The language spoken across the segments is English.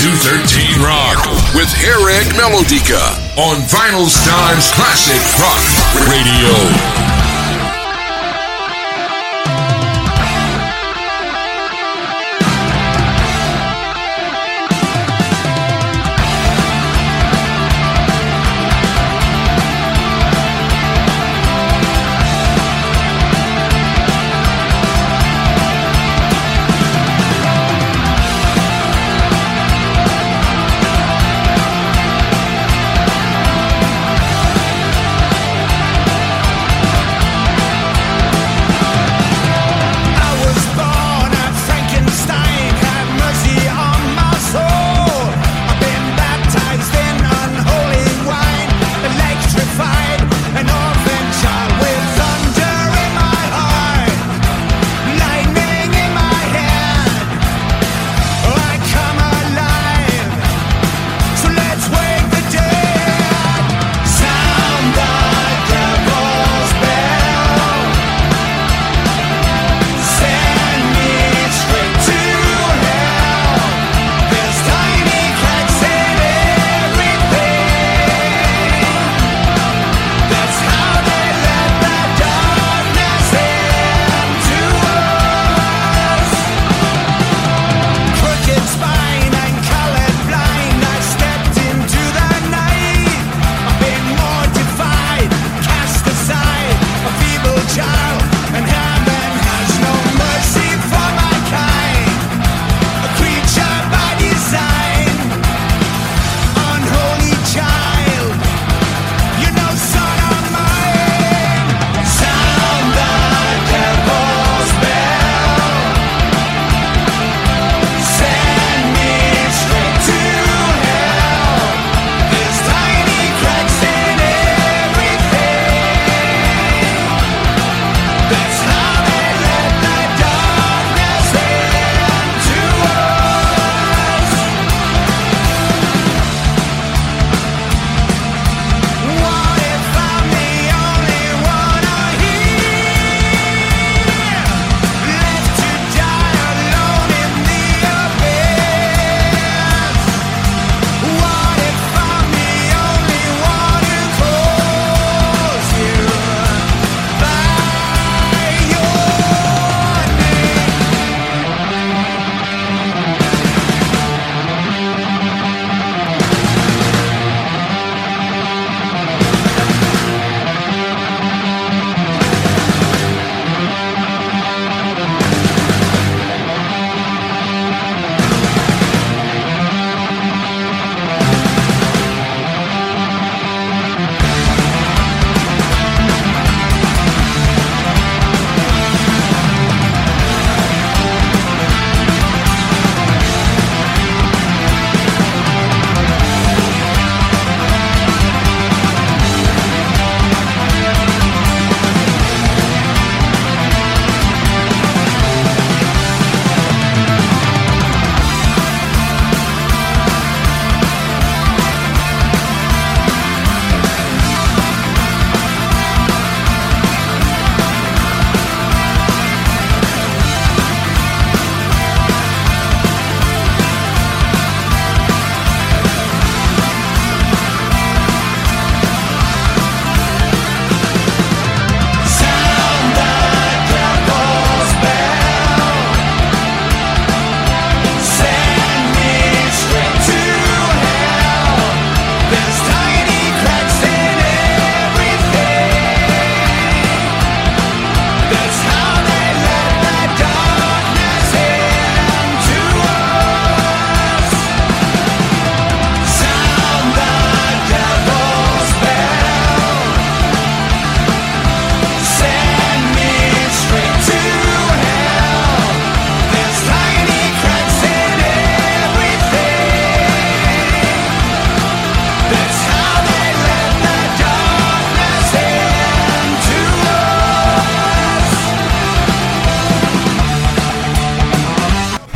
213 Rock with Harrag Melodica on Vinyl Times Classic Rock Radio.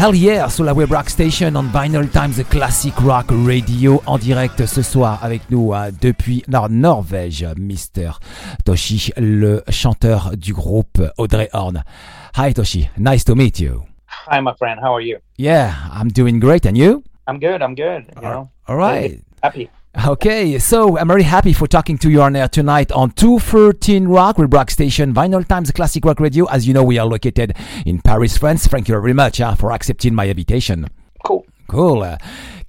Hell Yeah sur la Web Rock Station on Vinyl Times Classic Rock Radio en direct ce soir avec nous euh, depuis Norvège, Mr. Toshi, le chanteur du groupe Audrey Horn. Hi Toshi, nice to meet you. Hi my friend, how are you? Yeah, I'm doing great and you? I'm good. I'm good. You know? All right. Happy. Okay, so I'm very happy for talking to you on air tonight on 213 Rock with Rock Station, Vinyl Times Classic Rock Radio. As you know, we are located in Paris, France. Thank you very much uh, for accepting my invitation. Cool. Cool.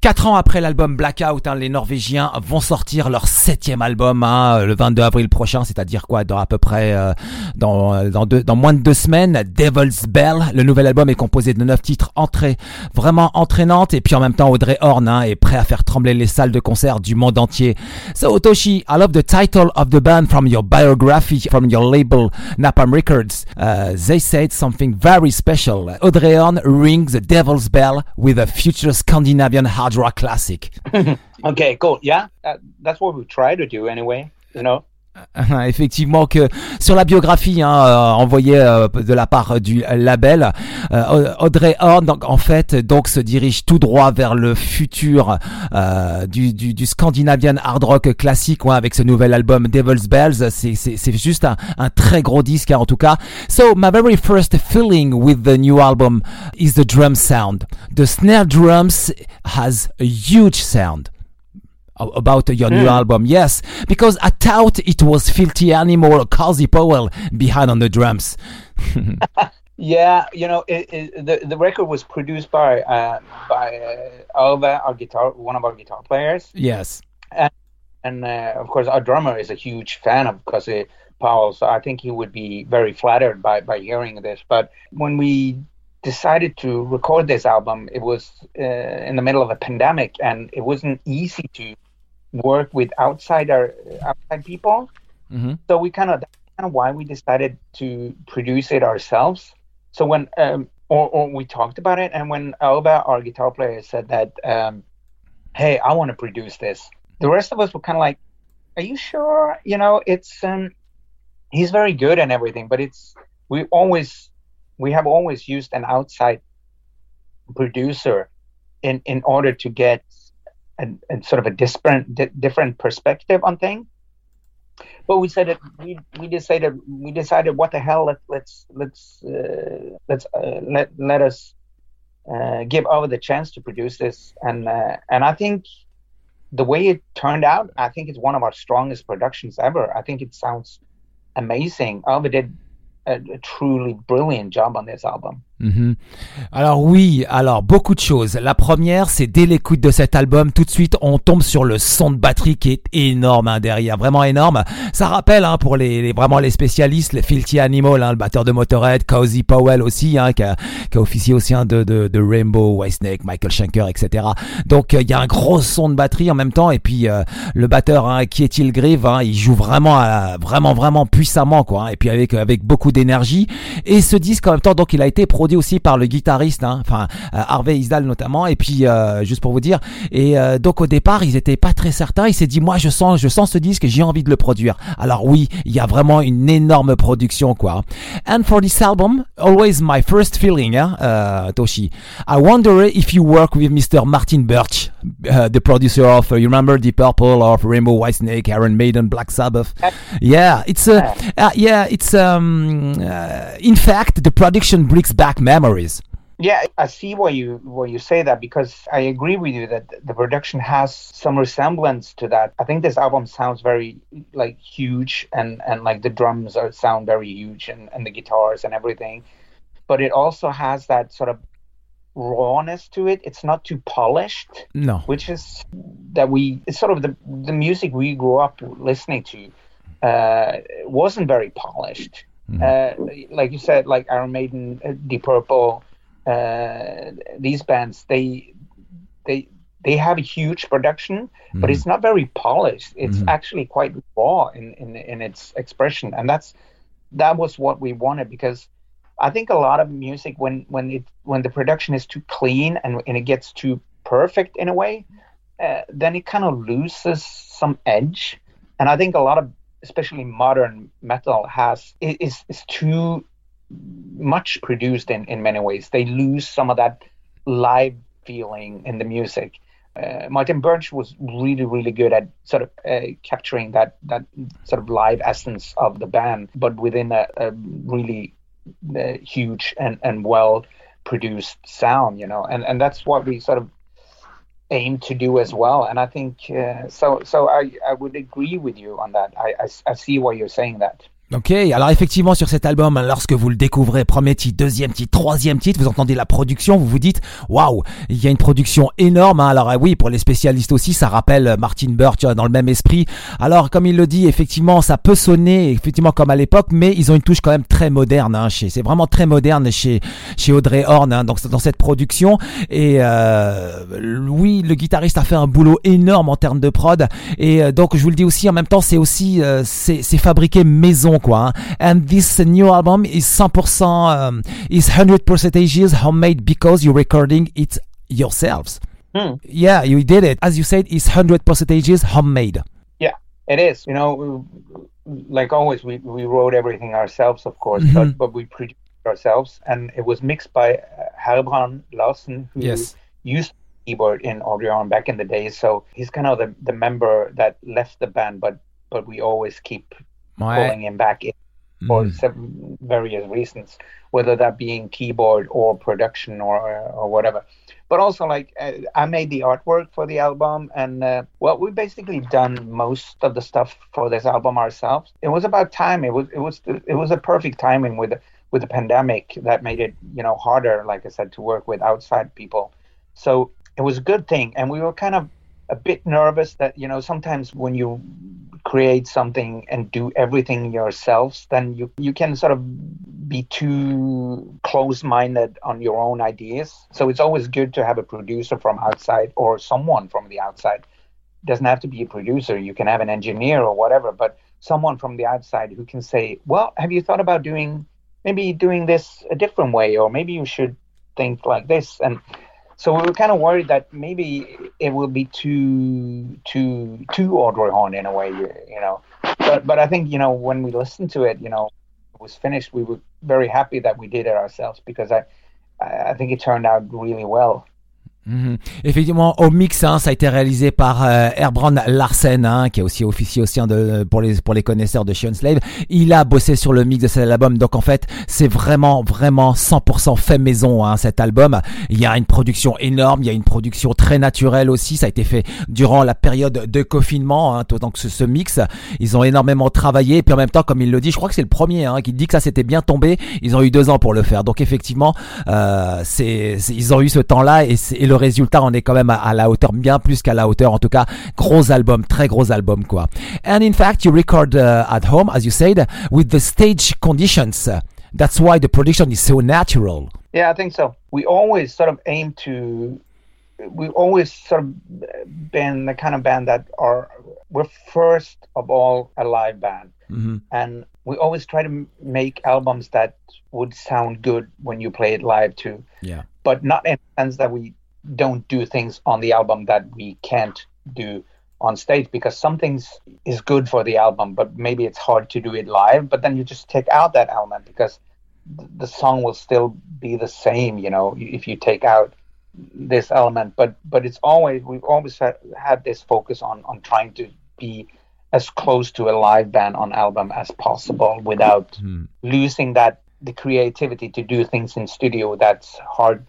Quatre ans après l'album Blackout, hein, les Norvégiens vont sortir leur septième album hein, le 22 avril prochain, c'est-à-dire quoi, dans à peu près euh, dans dans, deux, dans moins de deux semaines. Devil's Bell, le nouvel album est composé de neuf titres entrées vraiment entraînantes et puis en même temps Audrey Horn hein, est prêt à faire trembler les salles de concert du monde entier. So Otoshi, I love the title of the band from your biography from your label Napalm Records. Uh, they said something very special. Audrey Horn rings the Devil's Bell with a future Scandinavian hard rock classic. okay, cool. Yeah, that, that's what we try to do anyway. You know. Effectivement que sur la biographie hein, euh, envoyée euh, de la part du label, euh, Audrey Horn donc, en fait donc se dirige tout droit vers le futur euh, du, du, du, Scandinavian hard rock classique ouais, avec ce nouvel album Devil's Bells. C'est juste un, un, très gros disque hein, en tout cas. So my very first feeling with the new album is the drum sound. The snare drums has a huge sound about your new album. Yes, because I thought it was Philthy Animal, Cozy Powell behind on the drums. yeah, you know, it, it, the the record was produced by uh, by uh, Arve, our guitar, one of our guitar players. Yes, and, and uh, of course our drummer is a huge fan of Cozy Powell, so I think he would be very flattered by by hearing this. But when we decided to record this album, it was uh, in the middle of a pandemic, and it wasn't easy to work with outsider outside people. Mm-hmm. So we kind of that's kind of why we decided to produce it ourselves. So when um, or, or we talked about it, and when Arve, our guitar player, said that, um, "Hey, I want to produce this," the rest of us were kind of like, "Are you sure?" You know, it's um, he's very good and everything, but it's we always we have always used an outside producer in in order to get and, and sort of a different di- different perspective on things. But we said that we we decided we decided what the hell let, let's let's uh, let's uh, let let us uh, give over the chance to produce this and uh, and I think the way it turned out I think it's one of our strongest productions ever. I think it sounds amazing. Arve did a, a truly brilliant job on this album. Mm-hmm. Alors oui, alors beaucoup de choses. La première, c'est dès l'écoute de cet album, tout de suite, on tombe sur le son de batterie qui est énorme hein, derrière, vraiment énorme. Ça rappelle hein, pour les, les, vraiment les spécialistes, les Filthy Animal, hein, le batteur de Motorhead, Cozy Powell aussi, hein, qui, a, qui a officié aussi hein, de, de, de Rainbow, Whitesnake, Michael Schenker, etc. Donc euh, il y a un gros son de batterie en même temps, et puis euh, le batteur hein, qui est-il Grieve, hein, il joue vraiment, à, vraiment, vraiment puissamment, quoi. Et puis avec avec beaucoup d'énergie. Et ce disque en même temps, donc il a été produit aussi par le guitariste, hein, enfin euh, Harvey Isdal notamment. Et puis euh, juste pour vous dire, et euh, donc au départ ils étaient pas très certains. Il s'est dit moi je sens, je sens ce disque, j'ai envie de le produire. Alors oui, il y a vraiment une énorme production quoi. And for this album, always my first feeling, hein, uh, Toshi. I wonder if you work with Mr. Martin Birch, uh, the producer of uh, you remember Deep Purple, of Rainbow Whitesnake, Iron Maiden, Black Sabbath? Yeah, it's uh, uh, yeah, it's um, uh, in fact the production brings back memories. Yeah, I see why you why you say that because I agree with you that the production has some resemblance to that. I think this album sounds very like huge and and like the drums are sound very huge and and the guitars and everything, but it also has that sort of rawness to it. It's not too polished. No, which is that we it's sort of the the music we grew up listening to uh, wasn't very polished. Mm-hmm. Uh, like you said, like Iron Maiden, uh, Deep Purple, uh, these bands, they they they have a huge production, mm-hmm. but it's not very polished. It's mm-hmm. actually quite raw in, in in its expression, and that's that was what we wanted because I think a lot of music when when it when the production is too clean and, and it gets too perfect in a way, uh, then it kind of loses some edge. And I think a lot of especially modern metal has is is too much produced in in many ways. They lose some of that live feeling in the music. Uh, Martin Birch was really, really good at sort of uh, capturing that that sort of live essence of the band, but within a, a really uh, huge and, and well produced sound, you know, and and that's what we sort of aim to do as well. And I think uh, so. So I, I would agree with you on that. I, I, I see why you're saying that. Ok, alors effectivement sur cet album, lorsque vous le découvrez, premier titre, deuxième titre, troisième titre, vous entendez la production, vous vous dites, waouh, il y a une production énorme. Hein. Alors euh, oui, pour les spécialistes aussi, ça rappelle euh, Martin Birch dans le même esprit. Alors comme il le dit, effectivement, ça peut sonner effectivement comme à l'époque, mais ils ont une touche quand même très moderne. Hein, chez, c'est vraiment très moderne chez chez Audrey Horn hein, donc dans cette production. Et euh, oui, le guitariste a fait un boulot énorme en termes de prod. Et euh, donc je vous le dis aussi, en même temps, c'est aussi c'est, c'est fabriqué maison quoi. And this new album is 100% um, is 100 percentages homemade because you're recording it yourselves. Hmm. Yeah, you did it. As you said, it's 100 percentages homemade. Yeah, it is. You know, like always, we, we wrote everything ourselves, of course, Mhm. but, but we produced it ourselves. And it was mixed by uh, Herbrand Larsen, who Yes. used keyboard in Audrey back in the day. So he's kind of the, the member that left the band, but but we always keep Ouais. pulling him back in for some various reasons, whether that being keyboard or production or or whatever. But also, like uh, I made the artwork for the album, and uh, well, we basically done most of the stuff for this album ourselves. It was about time. It was it was it was a perfect timing with with the pandemic that made it you know harder, like I said, to work with outside people. So it was a good thing, and we were kind of a bit nervous that you know sometimes when you create something and do everything yourselves then you you can sort of be too close-minded on your own ideas. So it's always good to have a producer from outside or someone from the outside. Doesn't have to be a producer. You can have an engineer or whatever but someone from the outside who can say well have you thought about doing maybe doing this a different way or maybe you should think like this? And so we were kind of worried that maybe it will be too too too Audrey Horne in a way, you, know. But but I think you know when we listened to it, you know, it was finished. We were very happy that we did it ourselves because I I think it turned out really well. Mhm. Effectivement, au mix, hein, ça a été réalisé par euh, Herbrand Larsen, hein, qui est aussi officier aussi hein, de, pour les pour les connaisseurs de Shion Slave. Il a bossé sur le mix de cet album, donc en fait, c'est vraiment vraiment 100% fait maison hein, cet album. Il y a une production énorme, il y a une production très naturelle aussi. Ça a été fait durant la période de confinement, hein, donc ce, ce mix. Ils ont énormément travaillé, et puis en même temps, comme il le dit, je crois que c'est le premier hein, qui dit que ça s'était bien tombé. Ils ont eu deux ans pour le faire, donc effectivement, euh, c'est ils ont eu ce temps-là et, résultat on est quand même à, à la hauteur, bien plus qu'à la hauteur. En tout cas, gros album, très gros album quoi. And in fact, you record uh, at home, as you said, with the stage conditions. That's why the production is so natural. Yeah, I think so. We always sort of aim to. We've always sort of been the kind of band that are we're first of all a live band, Mhm. and we always try to make albums that would sound good when you play it live too. Yeah. but not in the sense that we don't do things on the album that we can't do on stage because some things is good for the album but maybe it's hard to do it live but then you just take out that element because the song will still be the same you know if you take out this element. But but it's always we've always had, had this focus on on trying to be as close to a live band on album as possible without hmm. losing that the creativity to do things in studio that's hard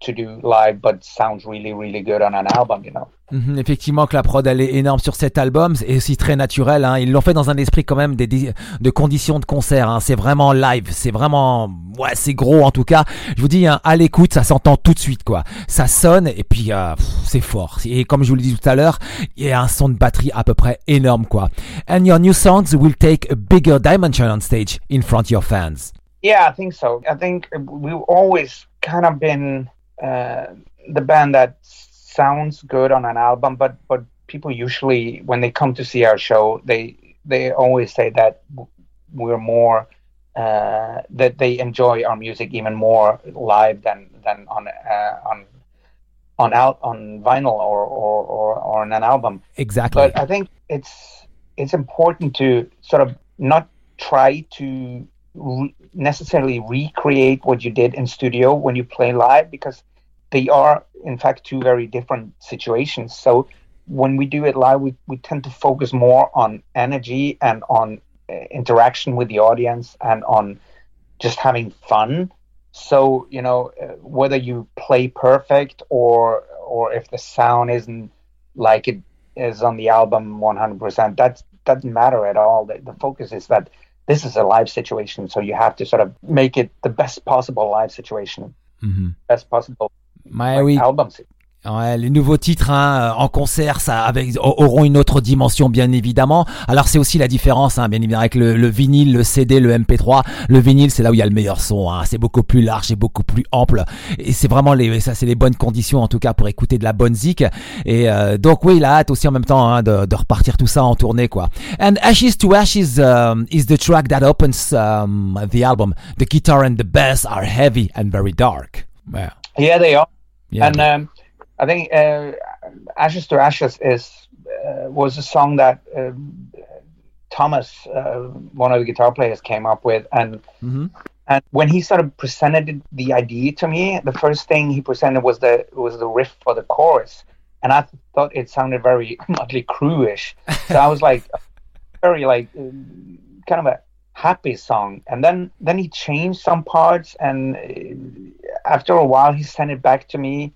to do live but sounds really really good on an album you know? Mhm, effectivement que la prod elle est énorme sur cet album et aussi très naturel. Hein. Ils l'ont fait dans un esprit quand même des, des- de conditions de concert. Hein. C'est vraiment live, c'est vraiment ouais c'est gros en tout cas. Je vous dis hein, à l'écoute ça s'entend tout de suite quoi. Ça sonne et puis euh, c'est fort. Et comme je vous l'ai dit tout à l'heure, il y a un son de batterie à peu près énorme quoi. And your new songs will take a bigger dimension on stage in front of your fans. yeah i think so i think we've always kind of been uh, the band that sounds good on an album but but people usually when they come to see our show they they always say that we're more uh, that they enjoy our music even more live than than on uh, on on out on vinyl or, or, or, or on an album Exactly. but I think it's it's important to sort of not try to re- necessarily recreate what you did in studio when you play live because they are in fact two very different situations. So when we do it live, we, we tend to focus more on energy and on uh, interaction with the audience and on just having fun. So you know uh, whether you play perfect or or if the sound isn't like it is on the album 100%, that doesn't matter at all. The, the focus is that this is a live situation, so you have to sort of make it the best possible live situation, Mhm. best possible Ouais, like, album. situation. Ouais, les nouveaux titres hein, en concert, ça avec, auront une autre dimension bien évidemment. Alors c'est aussi la différence, hein, bien évidemment, avec le, le vinyle, le CD, le MP3. Le vinyle, c'est là où il y a le meilleur son. Hein. C'est beaucoup plus large et beaucoup plus ample. Et c'est vraiment les, ça, c'est les bonnes conditions en tout cas pour écouter de la bonne zik. Et euh, donc oui, il a hâte aussi en même temps hein, de, de repartir tout ça en tournée quoi. And Ashes to Ashes um, is the track that opens um, the album. The guitar and the bass are heavy and very dark. Yeah. Yeah, they are. Yeah. And um, I think uh, "Ashes to Ashes" is uh, was a song that um, Thomas, uh, one of the guitar players, came up with, and Mhm. and when he sort of presented the idea to me, the first thing he presented was the was the riff for the chorus, and I thought it sounded very Motley Crue-ish. So I was like, very like um, kind of a happy song, and then then he changed some parts, and uh, after a while he sent it back to me,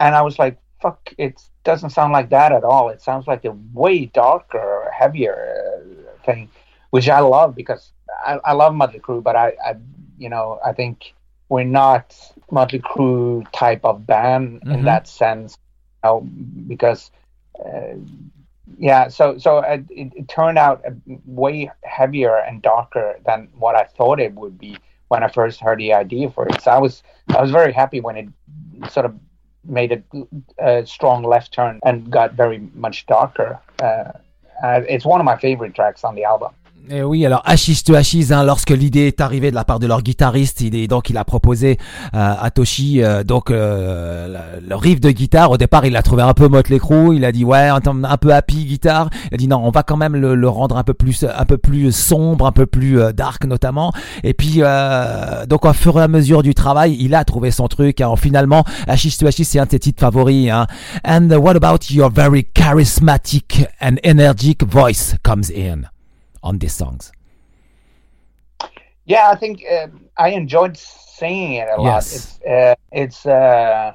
and I was like, "Fuck! It doesn't sound like that at all. It sounds like a way darker, heavier uh, thing, which I love because I, I love Motley Crue, but I, I, you know, I think we're not Motley Crue type of band Mhm. in that sense, you know, because." Uh, yeah, so so it, it, turned out way heavier and darker than what I thought it would be when I first heard the idea for it. So I was I was very happy when it sort of made a, a strong left turn and got very much darker. Uh, uh, it's one of my favorite tracks on the album. Et oui, alors Ashes to Ashes, hein, lorsque l'idée est arrivée de la part de leur guitariste, il est donc il a proposé euh, à Toshi euh, donc euh, le, riff de guitare. Au départ, il l'a trouvé un peu Motley. Il a dit ouais, un, un peu happy guitare. Il a dit non, on va quand même le, le rendre un peu plus un peu plus sombre, un peu plus euh, dark notamment. Et puis euh, donc au fur et à mesure du travail, il a trouvé son truc. Hein. Finalement, Ashes to Ashes, c'est un de ses titres favoris. Hein. And what about your very charismatic and energetic voice comes in? On these songs. Yeah, I think uh, I enjoyed singing it a lot. Yes. It's uh, it's uh,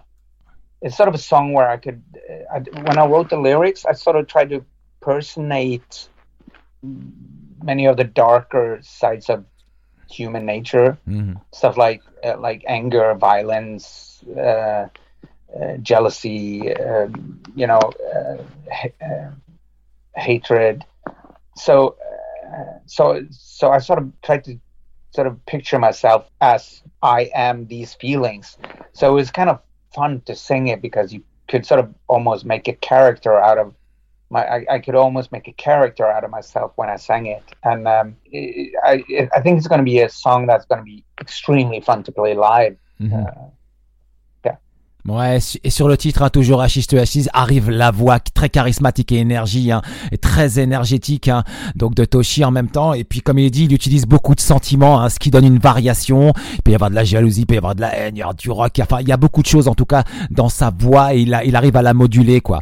it's sort of a song where I could, uh, I, when I wrote the lyrics, I sort of tried to personate many of the darker sides of human nature, Mhm. stuff like uh, like anger, violence, uh, uh, jealousy, um, you know, uh, ha- uh, hatred. So, so, so I sort of tried to sort of picture myself as I am these feelings. So it was kind of fun to sing it because you could sort of almost make a character out of my. I, I could almost make a character out of myself when I sang it, and um, it, I, it, I think it's going to be a song that's going to be extremely fun to play live. Mhm. Uh, Ouais, et sur le titre, hein, toujours Ashes to Ashes, arrive la voix très charismatique et énergie, hein, et très énergétique, hein, donc de Toshi en même temps. Et puis, comme il dit, il utilise beaucoup de sentiments, hein, ce qui donne une variation. Il peut y avoir de la jalousie, il peut y avoir de la haine, il y avoir du rock. Enfin, il y a beaucoup de choses, en tout cas, dans sa voix, et il, a- il arrive à la moduler, quoi.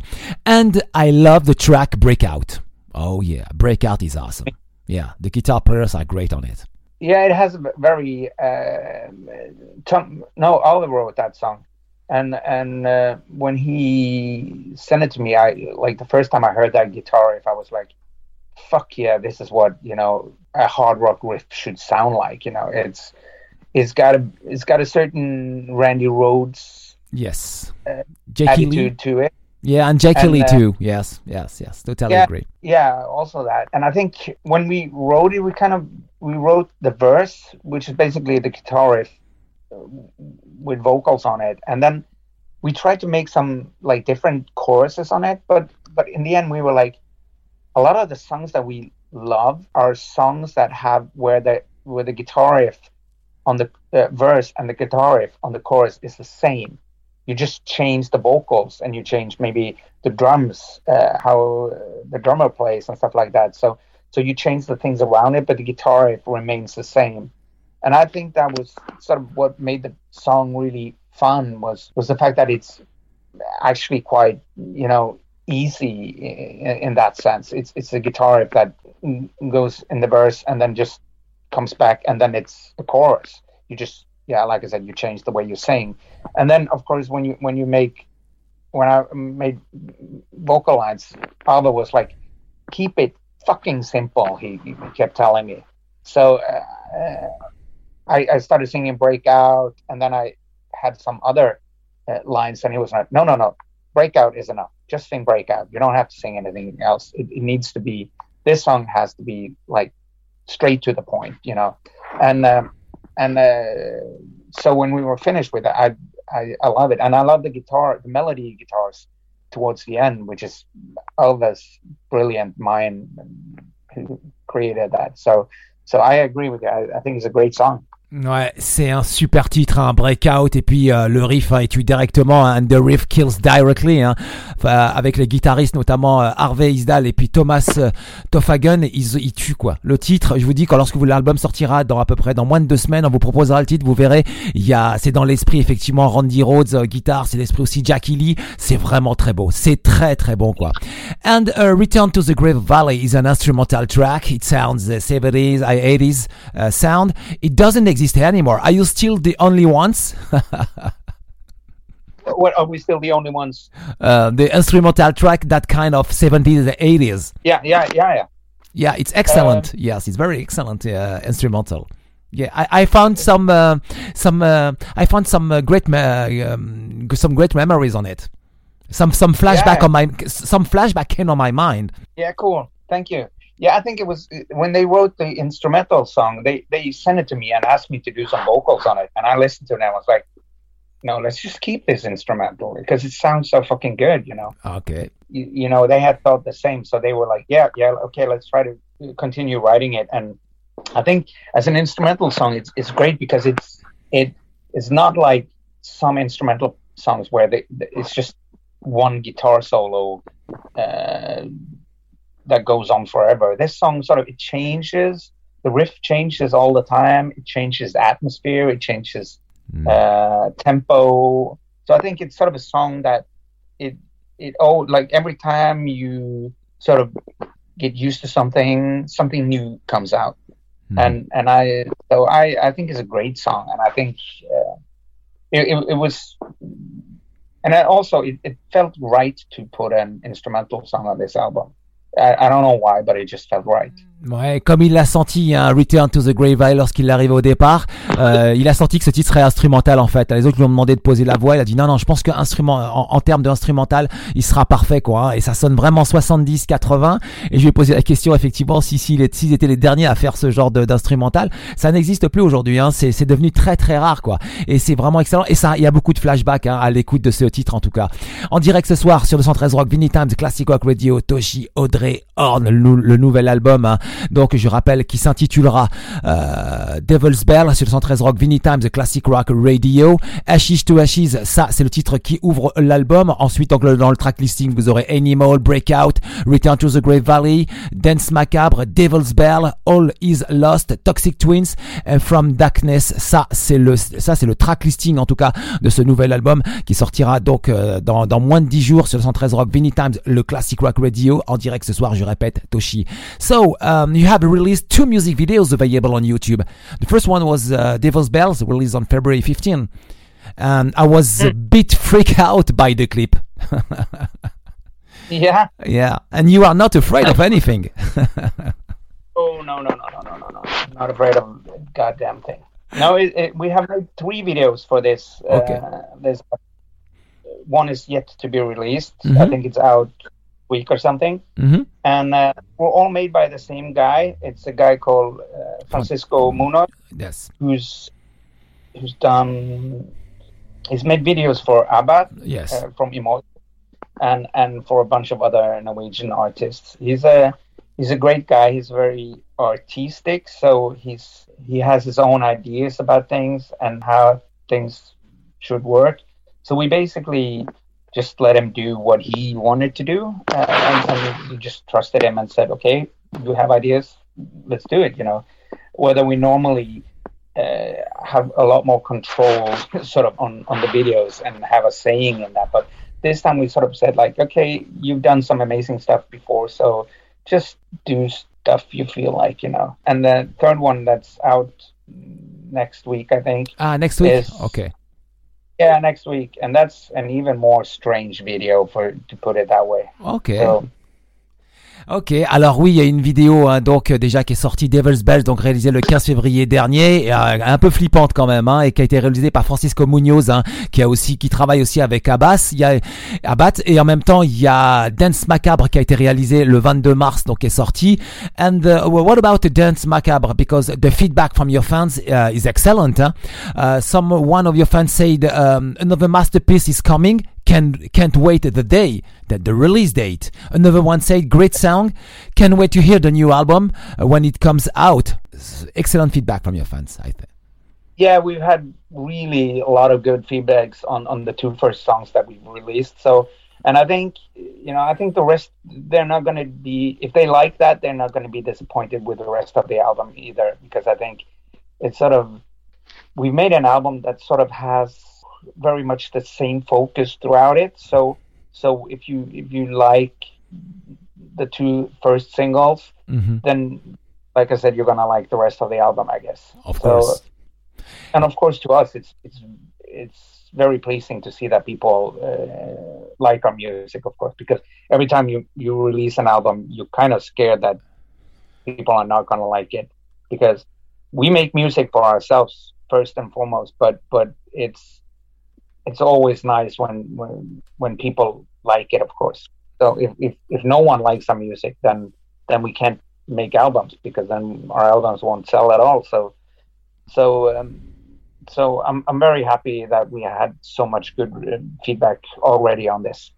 And I love the track Breakout. Oh yeah, Breakout is awesome. Yeah, the guitar players are great on it. Yeah, it has a very. Uh, Tom, no, Oliver wrote that song, and and uh, when he sent it to me, I like the first time I heard that guitar riff, I was like, "Fuck yeah, this is what you know a hard rock riff should sound like." You know, it's it's got a it's got a certain Randy Rhoads Yes. Uh, Jakey Lee. attitude to it. Yeah, and Jakey And, Lee uh, too. Yes, yes, yes. Totally Yeah. agree. yeah also that and i think when we wrote it we kind of we wrote the verse which is basically the guitar riff with vocals on it and then we tried to make some like different choruses on it but but in the end we were like a lot of the songs that we love are songs that have where the where the guitar riff on the uh, verse and the guitar riff on the chorus is the same you just change the vocals and you change maybe the drums, uh, how the drummer plays and stuff like that. So so you change the things around it, but the guitar riff remains the same. And I think that was sort of what made the song really fun was was the fact that it's actually quite you know easy in, in that sense. It's it's a guitar that goes in the verse and then just comes back and then it's the chorus. You just yeah, like I said, you change the way you sing, and then of course when you when you make when I made vocal lines, Father was like, keep it fucking simple. He, he kept telling me. So uh, I, I started singing Breakout, and then I had some other uh, lines, and he was like, no, no, no, Breakout is enough. Just sing Breakout. You don't have to sing anything else. It, it needs to be, this song has to be like straight to the point, you know. And, um, and uh, so when we were finished with it, I, I, I love it. And I love the guitar, the melody guitars towards the end, which is Elvis' brilliant mind who created that. So, so I agree with you. I, I think it's a great song. Ouais, c'est un super titre, un breakout, et puis euh, le riff hein, est directement, and the riff kills directly, hein, avec les guitaristes notamment euh, Harvey Isdal et puis Thomas euh, ils, ils tuent quoi. Le titre, je vous dis, quand lorsque l'album sortira dans à peu près dans moins de deux semaines, on vous proposera le titre, vous verrez, il y a, c'est dans l'esprit effectivement Randy Rhodes euh, guitare, c'est l'esprit aussi Jackie Lee, c'est vraiment très beau, c'est très très bon quoi. And uh, Return to the Grave Valley is an instrumental track. It sounds the 70s, 80s uh, sound. It doesn't exist exist anymore. Are you still the only ones? what are we still the only ones? Uh, the instrumental track, that kind of 70s, and 80s. Yeah, yeah, yeah, yeah. Yeah, it's excellent. Uh, yes, it's very excellent uh, instrumental. Yeah, I, I found some uh, some uh, I found some uh, great um, some great memories on it. Some some flashback yeah. on my some flashback came on my mind. Yeah, cool. Thank you. Yeah, I think it was when they wrote the instrumental song. They they sent it to me and asked me to do some vocals on it, and I listened to it. and I was like, no, let's just keep this instrumental because it sounds so fucking good, you know. Okay. You, you know, they had thought the same, so they were like, yeah, yeah, okay, let's try to continue writing it. And I think as an instrumental song, it's it's great because it's it is not like some instrumental songs where they, it's just one guitar solo. Uh, that goes on forever. This song sort of it changes. The riff changes all the time. It changes atmosphere. It changes mm. uh, tempo. So I think it's sort of a song that it it oh like every time you sort of get used to something, something new comes out. Mm. And and I so I I think it's a great song, and I think uh, it, it, it was and I also it, it, felt right to put an instrumental song on this album. I, I, don't know why, but it just felt right. Ouais, comme il l'a senti, un hein, Return to the Grave lorsqu'il arrivé au départ, euh, il a senti que ce titre serait instrumental en fait. Les autres lui ont demandé de poser la voix, il a dit non non, je pense qu'instrument en, en termes d'instrumental, il sera parfait quoi. Hein. et ça sonne vraiment 70 80 et je lui ai posé la question effectivement si s'ils si, étaient les derniers à faire ce genre d'instrumental, ça n'existe plus aujourd'hui hein. c'est devenu très très rare quoi. Et c'est vraiment excellent et ça il y a beaucoup de flashbacks hein, à l'écoute de ce titre en tout cas. En direct ce soir sur 213 Rock Vinny Times Classic Rock Radio Toshi Audrey Horn le, le nouvel album hein, donc je rappelle qu'il s'intitulera euh, Devil's Bell sur le 113 Rock Vinny Times Classic Rock Radio. Ashes to Ashes, ça c'est le titre qui ouvre l'album. Ensuite donc dans le track listing vous aurez Animal, Breakout, Return to the Grave Valley, Dance Macabre, Devil's Bell, All Is Lost, Toxic Twins, and From Darkness. Ça c'est le ça c'est le track listing en tout cas de ce nouvel album qui sortira donc euh, dans, dans moins de 10 jours sur le 113 Rock Vinny Times, le Classic Rock Radio en direct ce soir. Je répète Toshi. So um, you have released two music videos available on YouTube. The first one was uh, Devil's Bells, released on February 15. And I was a hmm. bit freaked out by the clip. yeah. Yeah. And you are not afraid of anything. oh, no, no, no, no, no, no, no. Not afraid of a goddamn thing. No, it, it, we have made three videos for this. Okay. Uh, this one is yet to be released. Mm-hmm. I think it's out week or something. Mm-hmm. And uh, we're all made by the same guy. It's a guy called uh, Francisco Munoz. Yes. Who's who's done. He's made videos for ABBA. Yes. Uh, from Emo, and and for a bunch of other Norwegian artists. He's a he's a great guy. He's very artistic. So he's he has his own ideas about things and how things should work. So we basically just let him do what he wanted to do, uh, and, and we just trusted him and said, "Okay, you have ideas, let's do it." You know, whether we normally uh, have a lot more control, sort of on on the videos and have a saying in that, but this time we sort of said like, "Okay, you've done some amazing stuff before, so just do stuff you feel like," you know. And the third one that's out next week, I think. Ah, next week. Is- Okay. Yeah, next week, and that's an even more strange video for to put it that way. Ok. So Ok, alors oui, il y a une vidéo hein, donc euh, déjà qui est sortie Devil's Bells, donc réalisée le 15 février dernier, euh, un peu flippante quand même, hein, et qui a été réalisée par Francisco Munoz, hein, qui a aussi qui travaille aussi avec Abbas, il y a Abbat, et en même temps il y a Dance Macabre qui a été réalisé le 22 mars, donc qui est sorti. And uh, what about Dance Macabre? Because the feedback from your fans uh, is excellent. Huh? Uh, some one of your fans said um, another masterpiece is coming. Can, can't wait the day, that the release date. Another one said, great song. Can't wait to hear the new album uh, when it comes out. Excellent feedback from your fans, I think. yeah, we've had really a lot of good feedbacks on on the two first songs that we've released. So, and I think you know, I think the rest they're not going to be if they like that, they're not going to be disappointed with the rest of the album either because I think it's sort of we've made an album that sort of has very much the same focus throughout it. So, so if you if you like the two first singles, Mhm. then like I said, you're gonna like the rest of the album, I guess. Of So- course. and of course to us it's it's it's very pleasing to see that people uh, like our music of course because every time you you release an album you're kind of scared that people are not going to like it because we make music for ourselves first and foremost but but it's it's always nice when when when people like it of course so if if, if no one likes our music then then we can't make albums because then our albums won't sell at all so so um, so I'm I'm very happy that we had so much good uh, feedback already on this.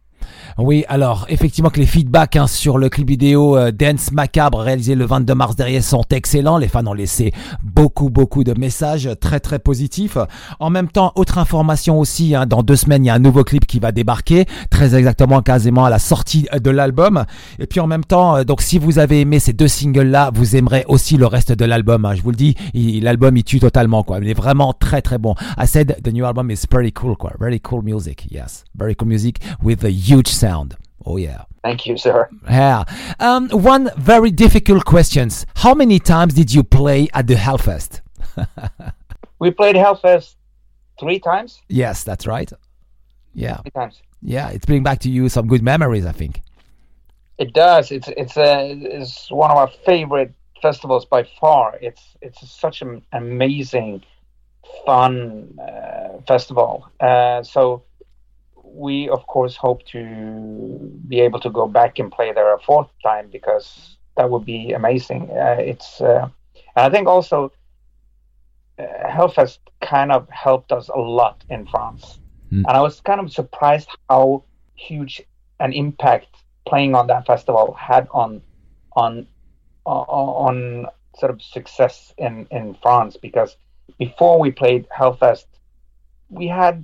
Oui, alors effectivement que les feedbacks hein, sur le clip vidéo euh, Dance Macabre réalisé le 22 mars dernier sont excellents. Les fans ont laissé beaucoup beaucoup de messages très très positifs. En même temps, autre information aussi, hein, dans deux semaines il y a un nouveau clip qui va débarquer, très exactement quasiment à la sortie de l'album. Et puis en même temps, euh, donc si vous avez aimé ces deux singles là, vous aimerez aussi le reste de l'album. hein. Je vous le dis, l'album il tue totalement quoi. Il est vraiment très très bon. I said the new album is pretty cool very cool music. Yes, very cool music with huge sound. Oh yeah. Thank you, sir. Yeah. Um, one very difficult questions. How many times did you play at the Hellfest? We played Hellfest three times. Yes, that's right. Yeah. Three times. Yeah, it's bringing back to you some good memories, I think. It does. It's it's a it's one of our favorite festivals by far. It's it's such an amazing, fun uh, festival. Uh, so we of course hope to be able to go back and play there a fourth time because that would be amazing. Uh, it's uh, and I think also uh, Hellfest kind of helped us a lot in France, Mm. and I was kind of surprised how huge an impact playing on that festival had on on on, on sort of success in in France because before we played Hellfest, we had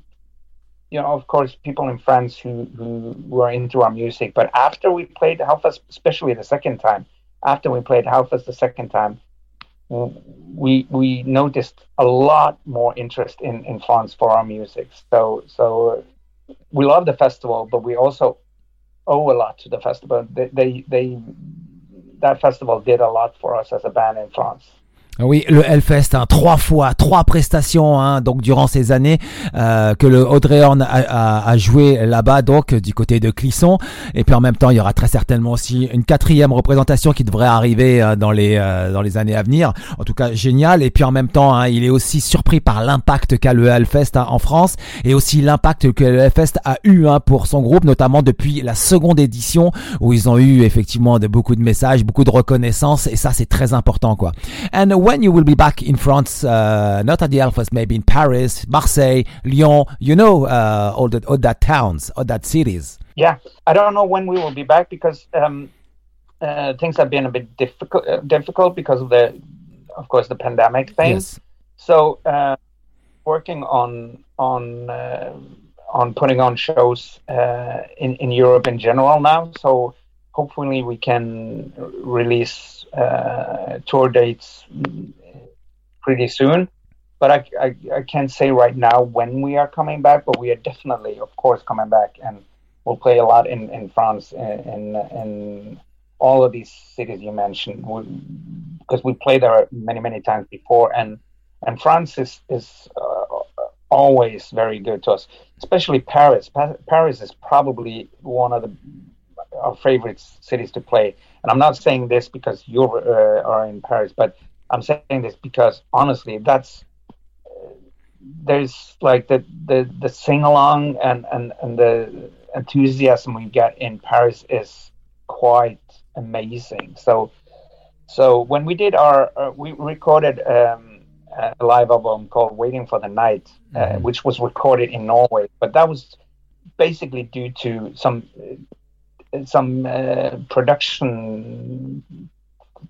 you know of course people in France who who were into our music, but after we played Hellfest, especially the second time, after we played Hellfest the second time, we we noticed a lot more interest in in France for our music. So so we love the festival, but we also owe a lot to the festival. They, they, they that festival did a lot for us as a band in France. Oui, le Hellfest, hein, trois fois, trois prestations, hein, donc durant ces années euh, que le Audrey Horn a, a- a joué là-bas, donc du côté de Clisson. Et puis en même temps, il y aura très certainement aussi une quatrième représentation qui devrait arriver euh, dans les euh, dans les années à venir. En tout cas, génial. Et puis en même temps, hein, il est aussi surpris par l'impact qu'a le Hellfest hein, en France et aussi l'impact que le Hellfest a eu hein, pour son groupe, notamment depuis la seconde édition où ils ont eu effectivement de beaucoup de messages, beaucoup de reconnaissance. Et ça, c'est très important, quoi. When you will be back in France, uh, not at the Hellfest, maybe in Paris, Marseille, Lyon, you know, uh, all that all that towns, all that cities. Yeah, I don't know when we will be back because um, uh, things have been a bit difficult uh, difficult because of the, of course, the pandemic thing. Yes. So uh, working on on uh, on putting on shows uh, in in Europe in general now. So hopefully we can release uh, tour dates pretty soon. But I, I I can't say right now when we are coming back. But we are definitely, of course, coming back, and we'll play a lot in in France in in, in all of these cities you mentioned. We, because we played there many many times before and and France is is uh, always very good to us, especially Paris. Pa- Paris is probably one of the our favorite cities to play. And I'm not saying this because you uh, are in Paris, but I'm saying this because honestly, that's uh, there's like the the the sing along and and and the enthusiasm we get in Paris is quite amazing. So so when we did our uh, we recorded. Um, a live album called "Waiting for the Night," uh, mm-hmm. which was recorded in Norway. But that was basically due to some some uh, production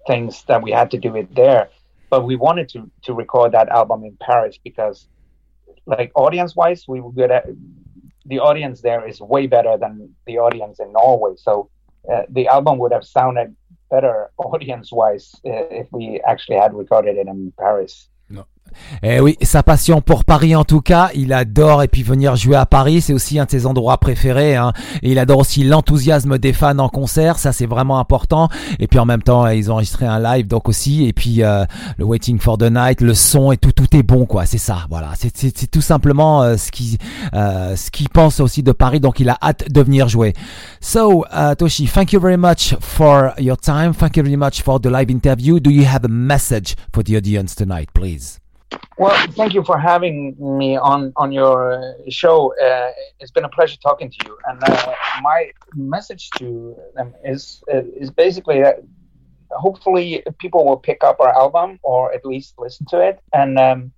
things that we had to do it there. But we wanted to to record that album in Paris because, like audience wise, we were good at the audience there is way better than the audience in Norway. So uh, the album would have sounded better audience wise uh, if we actually had recorded it in Paris. Eh oui, sa passion pour Paris en tout cas, il adore et puis venir jouer à Paris, c'est aussi un de ses endroits préférés. Hein. Et il adore aussi l'enthousiasme des fans en concert, ça c'est vraiment important. Et puis en même temps, ils ont enregistré un live donc aussi. Et puis euh, le Waiting for the Night, le son et tout, tout est bon quoi. C'est ça, voilà. C'est tout simplement euh, ce qui euh, ce qu'il pense aussi de Paris. Donc il a hâte de venir jouer. So uh, Toshi, thank you very much for your time. Thank you very much for the live interview. Do you have a message for the audience tonight, please? Well, thank you for having me on on your uh, show. Uh, it's been a pleasure talking to you. And uh, my message to them is uh, is basically that hopefully people will pick up our album or at least listen to it. And um,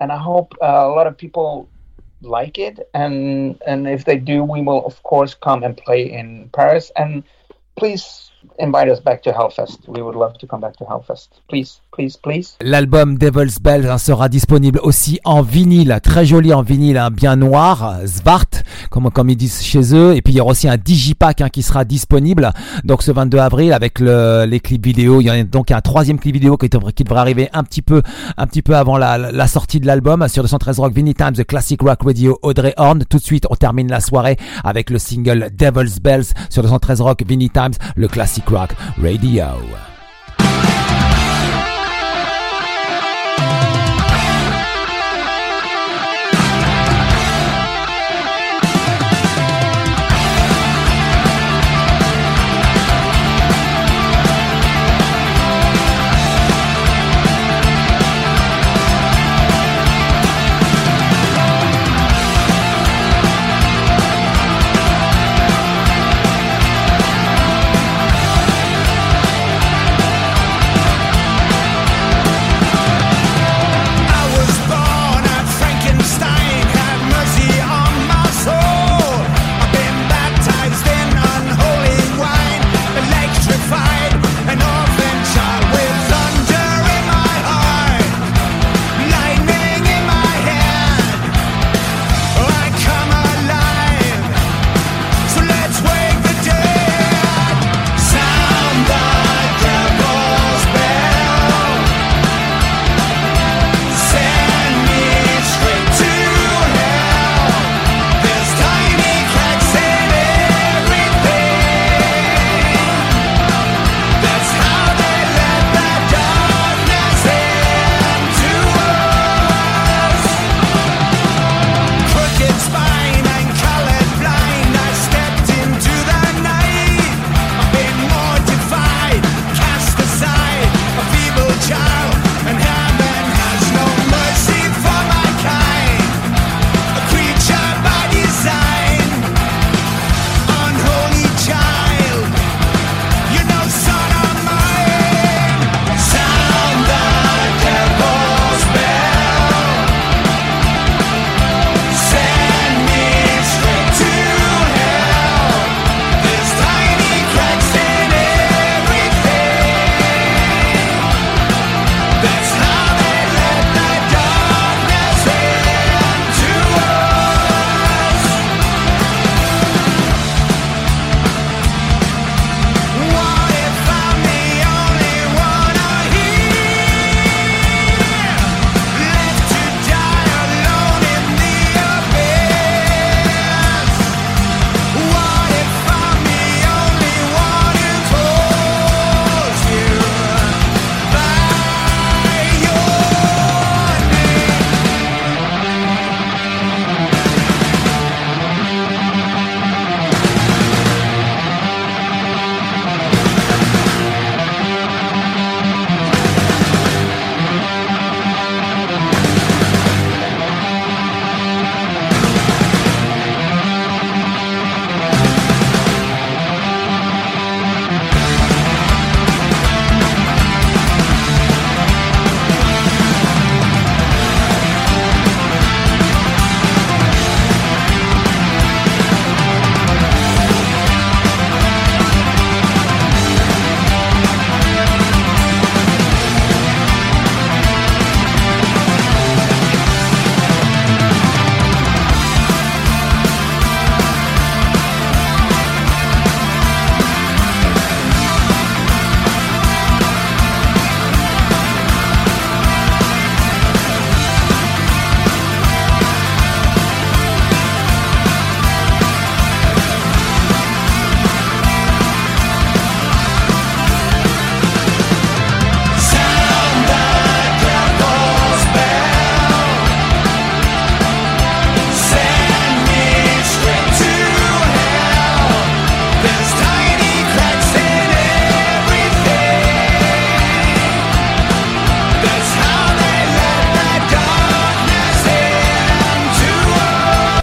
and I hope uh, a lot of people like it. And and if they do, we will of course come and play in Paris. And please invite us back to Hellfest. We would love to come back to Hellfest. Please, please, please. L'album Devil's Bells hein, sera disponible aussi en vinyle, très joli en vinyle, hein, bien noir, Svart, comme, comme ils disent chez eux. Et puis il y aura aussi un digipack hein, qui sera disponible. Donc ce 22 avril avec le, les clips vidéo. Il y a donc un troisième clip vidéo qui devrait, arriver un petit peu, un petit peu avant la, sortie de l'album sur 213 Rock Vinyl Times, The Classic Rock Radio, Audrey Horn. Tout de suite, on termine la soirée avec le single Devil's Bells sur 213 Rock Vinyl Times, le classique Classic Radio.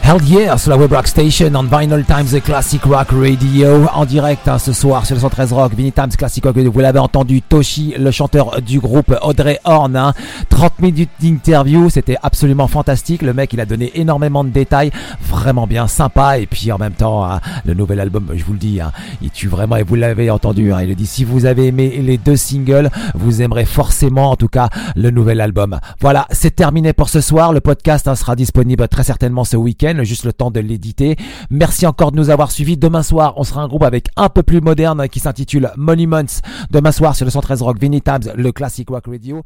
Hell yeah, sur la Web Rock Station, on Vinyl Times The Classic Rock Radio, en direct hein, ce soir sur le 113 Rock, Vinyl Times Classic Rock. Vous l'avez entendu, Toshi, le chanteur du groupe Audrey Horn, hein, 30 minutes d'interview, c'était absolument fantastique. Le mec, il a donné énormément de détails, vraiment bien sympa. Et puis en même temps, hein, le nouvel album, je vous le dis, hein, il tue vraiment. Et vous l'avez entendu, hein, il dit si vous avez aimé les deux singles, vous aimerez forcément, en tout cas, le nouvel album. Voilà, c'est terminé pour ce soir. Le podcast sera disponible très certainement ce week-end juste le temps de l'éditer. Merci encore de nous avoir suivis. Demain soir, on sera un groupe avec un peu plus moderne qui s'intitule Monuments. Demain soir sur le 113 Rock Vinny Times, le classic rock radio.